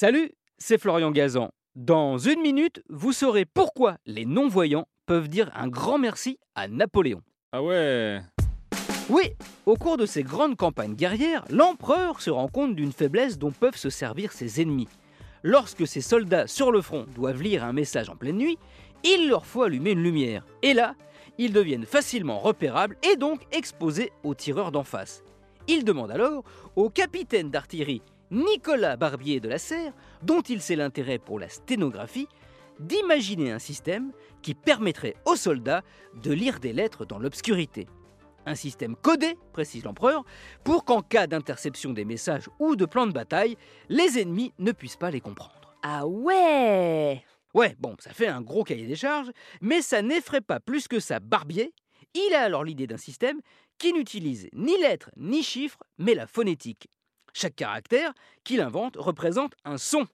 Salut, c'est Florian Gazan. Dans une minute, vous saurez pourquoi les non-voyants peuvent dire un grand merci à Napoléon. Ah ouais Oui, au cours de ces grandes campagnes guerrières, l'empereur se rend compte d'une faiblesse dont peuvent se servir ses ennemis. Lorsque ses soldats sur le front doivent lire un message en pleine nuit, il leur faut allumer une lumière. Et là, ils deviennent facilement repérables et donc exposés aux tireurs d'en face. Il demande alors au capitaine d'artillerie Nicolas Barbier de la Serre, dont il sait l'intérêt pour la sténographie, d'imaginer un système qui permettrait aux soldats de lire des lettres dans l'obscurité. Un système codé, précise l'empereur, pour qu'en cas d'interception des messages ou de plans de bataille, les ennemis ne puissent pas les comprendre. Ah ouais Ouais, bon, ça fait un gros cahier des charges, mais ça n'effraie pas plus que ça Barbier. Il a alors l'idée d'un système qui n'utilise ni lettres ni chiffres, mais la phonétique. Chaque caractère qu'il invente représente un son.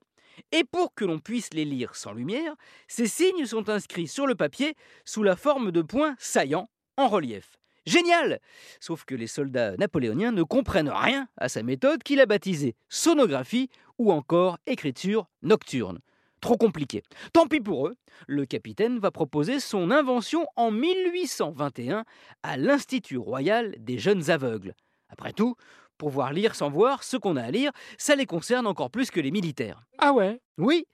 Et pour que l'on puisse les lire sans lumière, ces signes sont inscrits sur le papier sous la forme de points saillants en relief. Génial Sauf que les soldats napoléoniens ne comprennent rien à sa méthode qu'il a baptisée sonographie ou encore écriture nocturne. Trop compliqué. Tant pis pour eux, le capitaine va proposer son invention en 1821 à l'Institut royal des jeunes aveugles. Après tout, pouvoir lire sans voir ce qu'on a à lire, ça les concerne encore plus que les militaires. Ah ouais? Oui,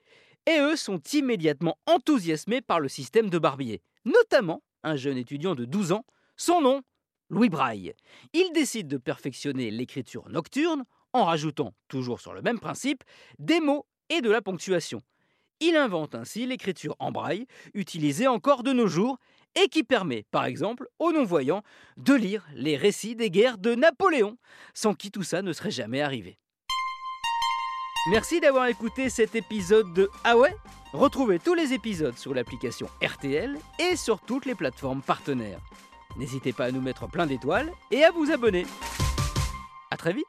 et eux sont immédiatement enthousiasmés par le système de Barbier, notamment un jeune étudiant de 12 ans, son nom, Louis Braille. Il décide de perfectionner l'écriture nocturne en rajoutant, toujours sur le même principe, des mots et de la ponctuation. Il invente ainsi l'écriture en braille, utilisée encore de nos jours, et qui permet, par exemple, aux non-voyants de lire les récits des guerres de Napoléon, sans qui tout ça ne serait jamais arrivé. Merci d'avoir écouté cet épisode de Ah Retrouvez tous les épisodes sur l'application RTL et sur toutes les plateformes partenaires. N'hésitez pas à nous mettre plein d'étoiles et à vous abonner. A très vite